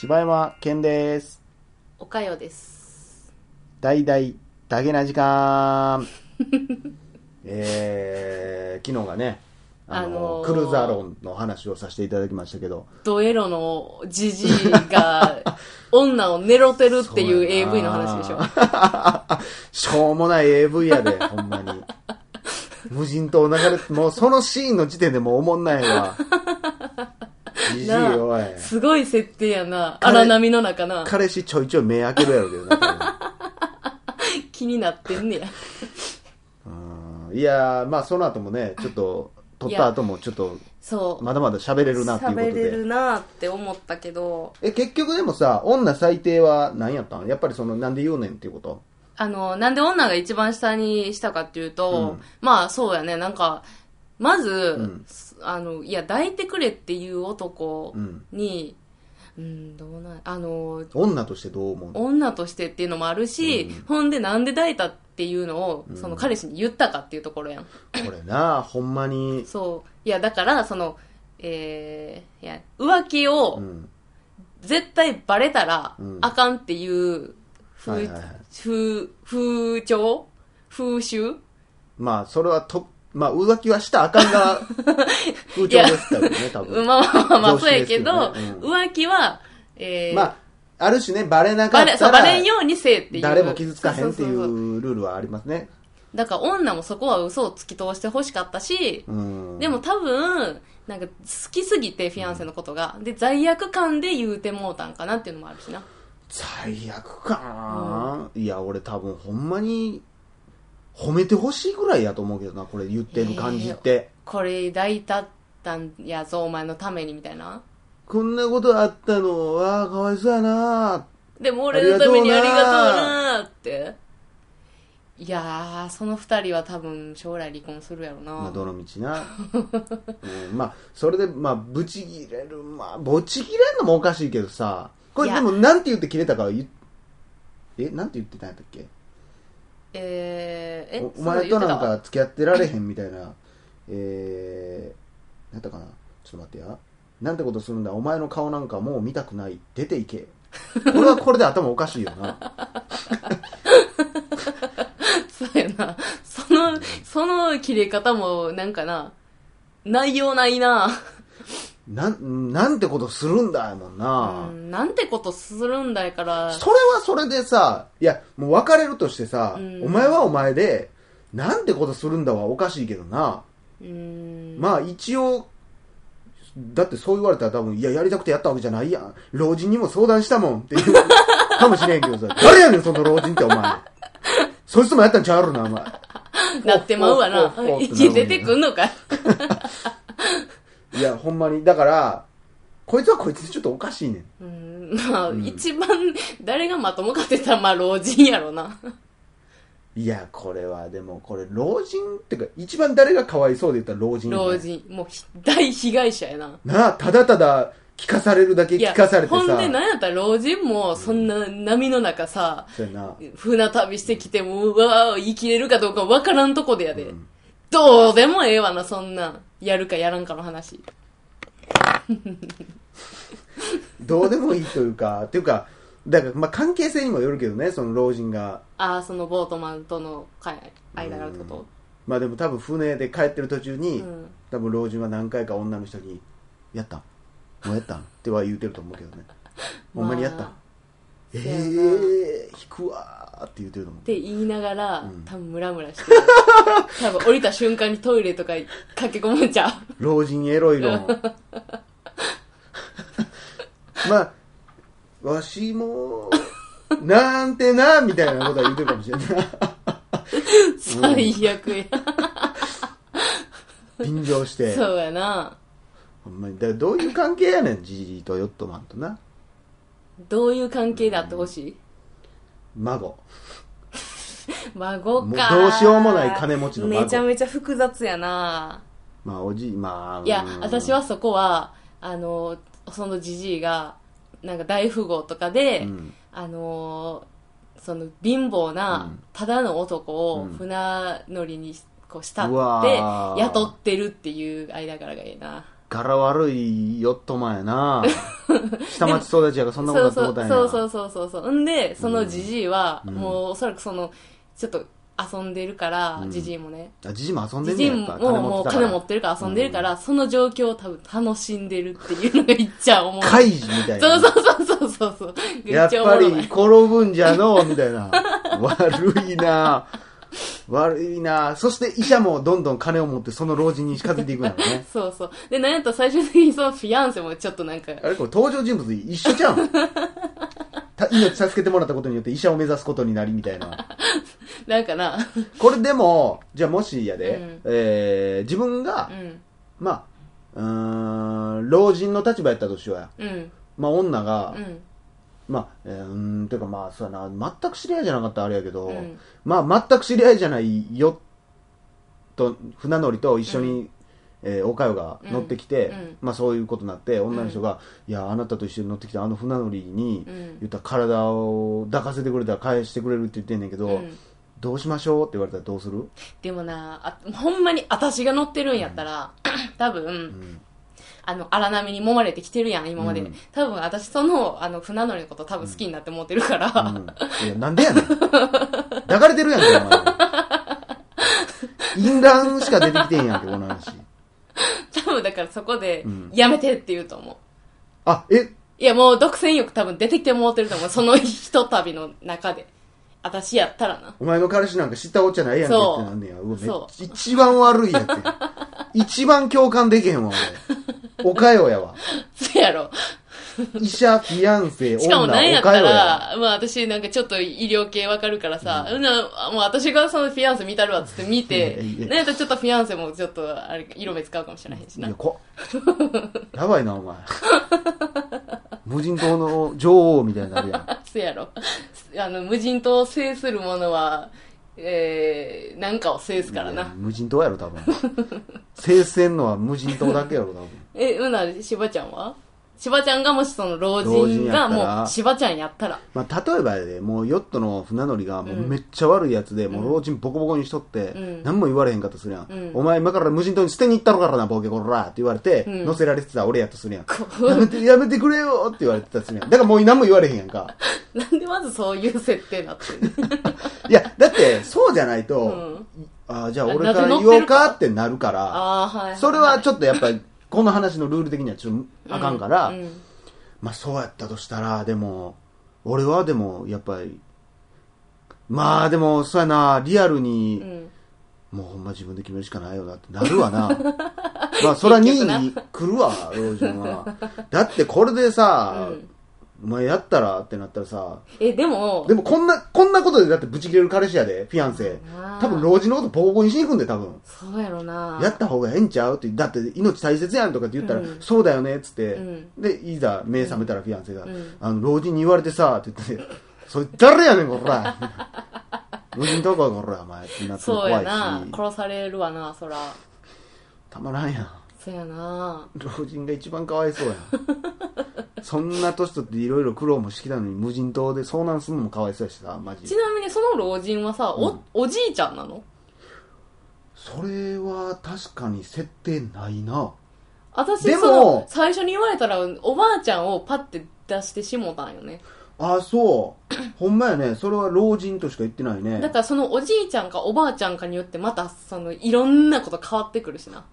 柴山健です。おかよです。大々だけな時間。えー、昨日がね、あの、あのークルーザー論の話をさせていただきましたけど、ドエロのジジイが 女を寝ろてるっていう AV の話でしょ。しょうもない AV やで、ほんまに。無人島流れて、もうそのシーンの時点でもうおもんないわ。じじいなあおい。すごい設定やな。彼荒波の中な。彼氏ちょいちょい目開けるやろうけどな。気になってんねや。うんいやー、まあその後もね、ちょっと、撮った後もちょっと、そう。まだまだ喋れるなっていうこと喋れるで。なって思ったけど、え、結局でもさ、女最低は何やったん？やっぱりその、なんで言うねんっていうこと？あの、なんで女が一番下にしたかっていうと、うんまあそうやね、なんか、まず、ん。あの、いや、抱いてくれっていう男うん。に、うん、どうなん、あの、女としてどう思うの？女としてっていうのもあるし、ほんでなんで抱いたっていうのを、その彼氏に言ったかっていうところやん。これな、ほんまに、そう。いや、だから、その、えー、いや、浮気をうん。絶対バレたらうん。あかんっていう風、はいはいはい。風、風潮？風習？まあ、それはと、まあ、浮気はしたらあかんが、風潮ですからね、多分。まあまあまあそうやけど浮気は、えー、まあ、ある種ね、バレなから、バレんようにせえっていう。誰も傷つかへんっていそうルールはありますね。だから女もそこは嘘を突き通してほしかったし、うん。でも多分、なんか好きすぎてフィアンセのことが。で、罪悪感で言うてもうたんかなっていうのもあるしな。最悪かな、いや、俺多分ほんまに、褒めてほしいぐらいやと思うけどな、これ言ってる感じって。これ抱いたったんやぞ、お前のためにみたいな。こんなことあったのは、かわいそうやなでも俺のためにありがとうなーって。いやー、その二人は多分将来離婚するやろな。まあ、どの道な。うん、まあ、それで、まあ、ブチ切れる。まあ、ブチ切れるのもおかしいけどさ、これでも、なんて言って切れたかは言っえ、なんて言ってたんやったっけ？えー、え、おお前となんか付き合ってられへんみたいな、えー、なんだかなちょっと待ってや。なんてことするんだお前の顔なんかもう見たくない。出ていけ。これはこれで頭おかしいよな。た そうやな。その、その切れ方も、なんかな、内容ないな。なん、なんてことするんだやもんな。うん、なんてことするんだやから。それはそれでさ、いや、もう別れるとしてさ、うんお前はお前で、なんてことするんだはおかしいけどな。うん。まあ一応、だってそう言われたら多分、いや、やりたくてやったわけじゃないやん。老人にも相談したもんっていうかもしれんけどさ、誰やねん、その老人ってお前。そいつもやったんちゃうやろな、お前。なってまうわなほっほっほっ。ってなる息出てくんのかいいや、ほんまに。だから、こいつはこいつでちょっとおかしいねん。うん、まあ、一番、誰がまともかって言ったら、まあ、老人やろな。いや、これは、でも、これ、老人ってか、一番誰がかわいそうで言ったら老人、老。人。もうひ、大被害者やな。なあ、ただただ聞かされるだけ聞かされてさ。ほんで、なんやったら老人も、そんな波の中さ、そうやな。船旅してきても、うわー生きれるかどうかわからんとこでやで。うんどうでもええわな、そんなん。やるかやらんかの話。どうでもいいというか、っていうか、だから、まあ、関係性にもよるけどね、その老人が。ああ、そのボートマンとの会間があるってこと？まあでも多分船で帰ってる途中に、うん多分老人は何回か女の人に、やったんもうやったんっては言うてると思うけどね。ほんまにやったん、まあええー、引くわーって言うてると思う。って言いながら、うん多分ムラムラしてる。多分降りた瞬間にトイレとか駆け込むんちゃう。老人エロい論。まあ、わしも、なんてな、みたいなことは言うてるかもしれんない。最悪や。便乗して。そうやな。ほんまに。だからどういう関係やねん、ジジイとヨットマンとな。どういう関係であってほしい？孫。孫か。もうどうしようもない金持ちの孫めちゃめちゃ複雑やな。まあ、おじい、まあ。いやうん、私は、そこは、あの、そのじじいが、なんか大富豪とかで、うんあのその貧乏うなんただの男をうん船乗りにこう慕うわってー雇ってるっていう間柄がいいな柄悪いヨットマンやな。下町育ちやからそんなことだってそうそうそうそうそうう。んでそのじじいは、うん。もうおそらくそのちょっと遊んでるからうん。じじいもね。あじじいも遊んでじじいんねやもやっぱもう金持ってるから遊んでるから、その状況を多分楽しんでるっていうのがいっちゃ思うカイジみたいな。そうそうそうそうそうそう。めやっぱちゃおもろい。り転ぶんじゃのうみたいな。悪いな悪いな。そして医者もどんどん金を持ってその老人に近づいていくんだね。そうそう。でなんやったら最終的にそのフィアンセもちょっとなんか。あれこれ登場人物一緒じゃん。た命助けてもらったことによって医者を目指すことになりみたいな。なんかな。これでもじゃあもしやで、うん。えー自分がう、ん。まあうーん老人の立場やったとしようや。うん。まあ女が、うんまあ、えー、うーん、ていうかまあ、そうやな、全く知り合いじゃなかったらあれやけど、うん。まあ、全く知り合いじゃないよ、と、船乗りと一緒に、えーおかよが乗ってきて、うん。うん。まあそういうことになって、女の人が、いや、あなたと一緒に乗ってきたあの船乗りに、うん。言ったら体を抱かせてくれたら返してくれるって言ってんねんけど、うん。どうしましょうって言われたらどうする？でもなあほんまに私が乗ってるんやったら、多分、うん。あの荒波に揉まれてきてるやん今まで、うん多分私そのあの船乗りのこと多分好きになって思ってるから、うん、いや、なんでやねん。抱かれてるやんけ、お前。淫乱しか出てきてんやんけ、この話。多分だからそこでうんやめてって言うと思うあ、え、いやもう独占欲多分出てきてもうてると思うそのひとたびの中で私やったらなお前の彼氏なんか知ったおっちゃないやんけってなんねや。うわめっそちゃ一番悪いやつや。一番共感できへんわ、俺。おかよやわ。そうやろ医者、フィアンセ、しかも女、なんやった。ら、まあ私なんかちょっと医療系わかるからさ、うん、なもう私がそのフィアンセ見たるわっつって見てなんやったらちょっとフィアンセもちょっとあれ色目使うかもしれないしないや、。こやばいな、お前。無人島の女王みたいになるやん。そうやろ。あの、無人島を制する者は、えー、なんかを制すからな。無人島やろ、多分。制せんのは無人島だけやろ、多分。え、うな、しばちゃんは？しばちゃんがもしその老老人人がもうしばちゃんやったら。まあ、例えばやで、もうヨットの船乗りがもうめっちゃ悪いやつで、もう老人ボコボコにしとって、うん。何も言われへんかとするやん,、うん。お前今から無人島に捨てに行ったのからな、ボケコラって言われて、うん。乗せられてた俺やとするやん。やめて、やめてくれよって言われてたとするやん。だからもう何も言われへんやんか。なんでまずそういう設定になってる いや、だって、そうじゃないと、うん。ああ、じゃあ俺から言おうかってなるから、ああ、はい。それはちょっとやっぱり、この話のルール的にはちょっとあかんから、うんまあそうやったとしたら、でも、俺はでも、やっぱり、まあでも、そうやな、リアルに、うんもうほんま自分で決めるしかないよなってなるわな。まあそら2位に来るわ、老人は。だってこれでさ、うんお前やったらってなったらさ、え、でも、でもこんな、こんなことでだってブチ切れる彼氏やで、フィアンセ多分老人のことボコボコにしに行くんで、多分。そうやろな。やった方がええんちゃうって、だって命大切やんとかって言ったら、うんそうだよねっつって、うんで、いざ目覚めたらフィアンセが、うんあの、老人に言われてさ、って言って、それ誰やねん、こら。老人どここら、お前ってなってそう怖いし、やな。殺されるわな、そら。たまらんやん。そうやな。老人が一番かわいそうやん。そんな年取っていろいろ苦労もしてきたのに無人島で遭難するのもかわいそうやしさ、マジち。なみにその老人はさ、お、おじいちゃんなの？それは確かに設定ないな。私でもその最初に言われたらおばあちゃんをパッて出してしもたんよねあ、そう。ほんまやね。それは老人としか言ってないね。だからそのおじいちゃんかおばあちゃんかによってまたそのいろんなこと変わってくるしな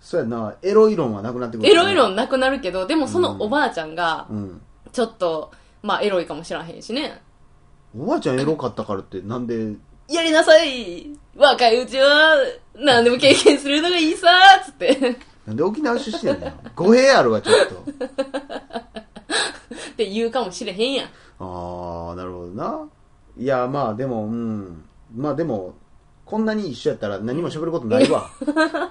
そうやな。エロい論はなくなってくる、エロい論なくなるけどでもそのおばあちゃんがうん。ちょっとまあエロいかもしらへんしねおばあちゃんエロかったからってなんで、やりなさい若いうちは何でも経験するのがいいさつってなんで沖縄出身やねん。語弊あるわ、ちょっと。って言うかもしれへんやんあー、なるほどな。いや、まあでも、うん。まあでも、こんなに一緒やったら何も喋ることないわ。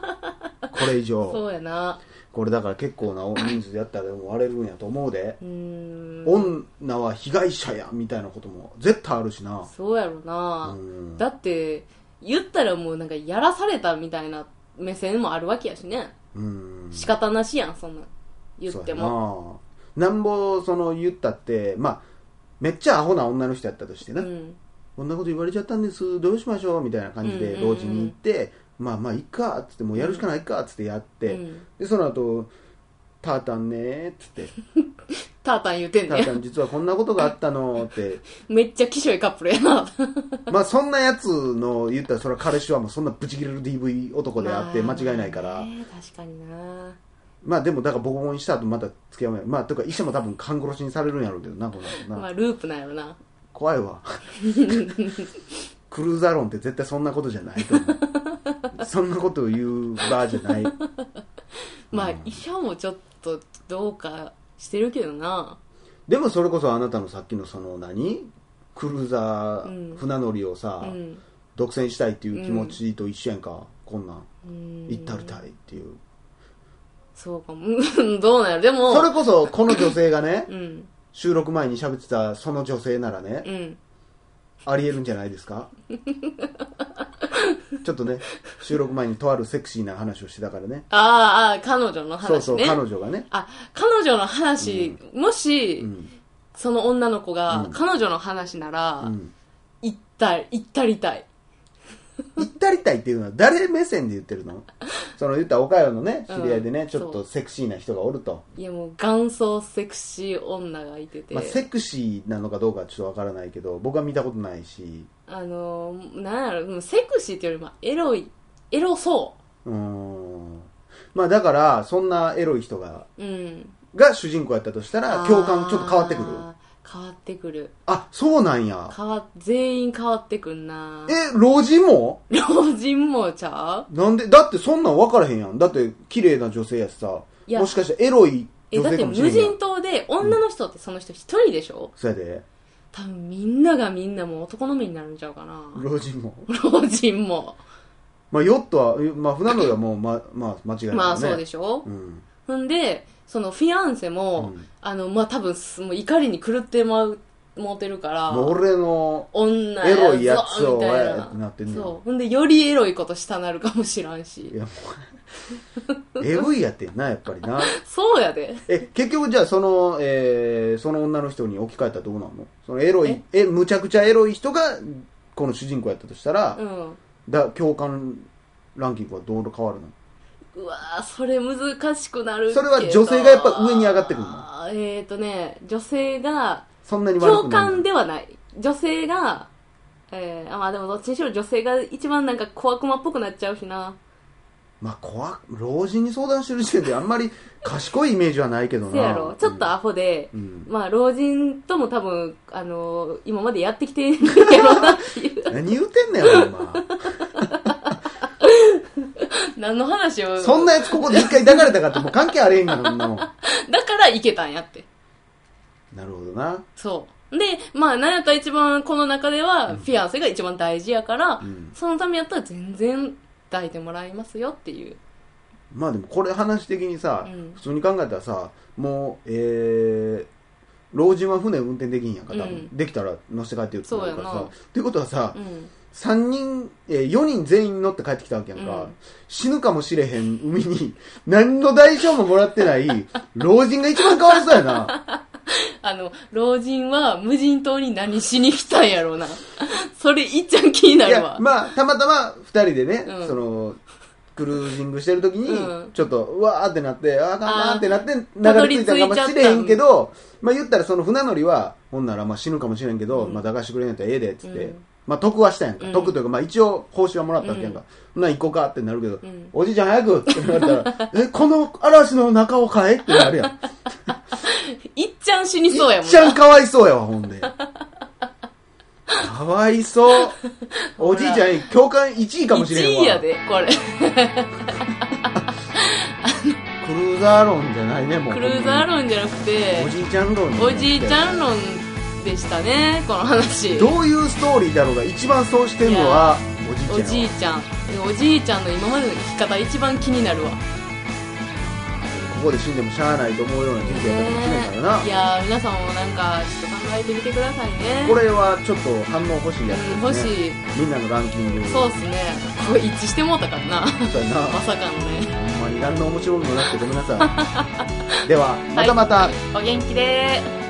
これ以上。そうやなこれだから結構な人数でやったらでも割れるんやと思うで。女は被害者や、みたいなことも絶対あるしな。そうやろな、うんだって言ったらもうなんかやらされたみたいな目線もあるわけやしねうん。仕方なしやんそんな言ってもも。なんぼ、その言ったって、まあ、めっちゃアホな女の人やったとしてな。うんこんなこと言われちゃったんです、どうしましょう？みたいな感じで、老人に行って、まあまあ、いっか、っつって、もうやるしかないか、っつってやって、うん。で、その後、タータンね」っつって。タータン言うて「んねタータン実はこんなことがあったの」って。めっちゃきしょいカップルやな。まあそんなやつの言ったらそれは彼氏はもうそんなブチ切れる DV 男であって間まあ違いないから。ね確かにな。まあでもだからボコボコにした後また付き合うや。まあとか医者も多分勘殺しにされるんやろうけどなこのな。まあループなんやろな。怖いわ。クルーザー論って絶対そんなことじゃないと思うそんなことを言う場じゃない。まあ医者もちょっとどうかしてるけどな。でもそれこそあなたのさっきのその何？クルーザー、うん。船乗りをさ、うん。独占したいっていう気持ちと一緒やんか、こんなん。うん。行ったりたいっていう。そうかも。う んどうなんやろ。でも。それこそこの女性がね うん。収録前に喋ってたその女性ならね、うんありえるんじゃないですか？ちょっとね収録前にとあるセクシーな話をしてたからね。あーあー彼女の話ね。そうそう彼女がね、あ彼女の話、もし、うん。その女の子が、うん。彼女の話なら、うん、行った行ったりたい行ったりたいっていうのは誰目線で言ってるの？その言ったら岡山のね知り合いでね、う。んちょっとセクシーな人がおると、いやもう元祖セクシー女がいてて、まあ、セクシーなのかどうかはちょっとわからないけど僕は見たことないし。あのーなんやろうんセクシーっていうよりもエロいエロそう。ーん。まあだからそんなエロい人がううん。が主人公やったとしたら共感ちょっと変わってくる変わってくる。あそうなんや。変わ全員変わってくんな。え老人も？老人もちゃう？なんでだってそんなん分からへんやん。だって綺麗な女性やしさ。いや。もしかしてエロいえだって無女性かもしれんやん。人島で女の人ってその人一人でしょ、そうやで。多分みんながみんなもう男の目になるんちゃうかな。老人も？老人も。まあヨットはまあ船乗りはもうま まあ間違いないよね。まあそうでしょ、うん。ほんでそのフィアンセも、うん。あのまあ多分すもう怒りに狂ってまうもうてるから俺の女エロいやつをぞみたいえーってななってんそう。ほんでよりエロいことしたなるかもしらんし。いやもうエグいやってんなやっぱりな。そうやで。え結局じゃあその、えーその女の人に置き換えたらどうなの？そのエロいえむちゃくちゃエロい人がこの主人公やったとしたら、うん。だ共感ランキングはどう変わるの？うわーそれ難しくなるそれは女性がやっぱ上に上がってくるの？えっ、ー、とね女性がそんなに悪共感ではない。女性がえー、あまあでもどっちにしろ女性が一番なんか小悪魔っぽくなっちゃうしな。まあ怖老人に相談してる時点であんまり賢いイメージはないけどな。せやろ。ちょっとアホで、うん。まあ老人とも多分あのー今までやってきてるやろうな。っていう何言うてんねんほんま 何の話を？そんなやつここで一回抱かれたかってもう関係あれへんがなそんなも。ん だからいけたんやって。なるほどな。そう。でまあなんやったら一番この中ではフィアンセが一番大事やから、ん。そのためやったら全然抱いてもらいますよっていう。まあでもこれ話的にさ、うん。普通に考えたらさもうえー、老人は船運転できんやんか多分、うん。できたら乗せて帰ってるってなるからさ。そうやな。っていうことはさ、うん三人、えー、4人全員乗って帰ってきたわけやんか、うん。死ぬかもしれへん海に。何の代償ももらってない老人が一番かわいそうやな。あの老人は無人島に何しに来たんやろうな。それいっちゃん気にないるやわまあたまたま2人でね、うん。そのクルージングしてる時に、うん。ちょっとうわーってなってあーあかんなー。ってなって流れ着いたかもしれへんけどまあ言ったらその船乗りはほんならまあ死ぬかもしれんけど、うん。まあ抱かしてくれんやったらええでっつって、うんまあ得はしたやんか、うん。得というかまあ一応報酬はもらったわけやんか、ほんなら行こうかってなるけど、ん。おじいちゃん早くって言われたらえこの嵐の中を買えってなるやん。いっちゃん死にそうやもんいっちゃんかわいそうやわほんで。かわいそう。おじいちゃん共感1位かもしれんわ。1位やでこれ。クルーザー論じゃないねもう。クルーザー論じゃなくておじいちゃん論おじいちゃん論でしたねこの話。どういうストーリーだろうが一番そうしてるのはおおじいちゃん。やわじいちゃん。おじいちゃんの今までの生き方一番気になるわ。ここで死んでもしゃあないと思うような人生やったかもしれんからな、いやー皆さんもなんかちょっと考えてみてくださいね。これはちょっと反応欲しいやつですね、しい。みんなのランキング。そうっすね。これ一致してもうたからな。そうやな。まさかのね。ほんまに何の面白みもなくてごめんなさい。ではまたまた、お元気でー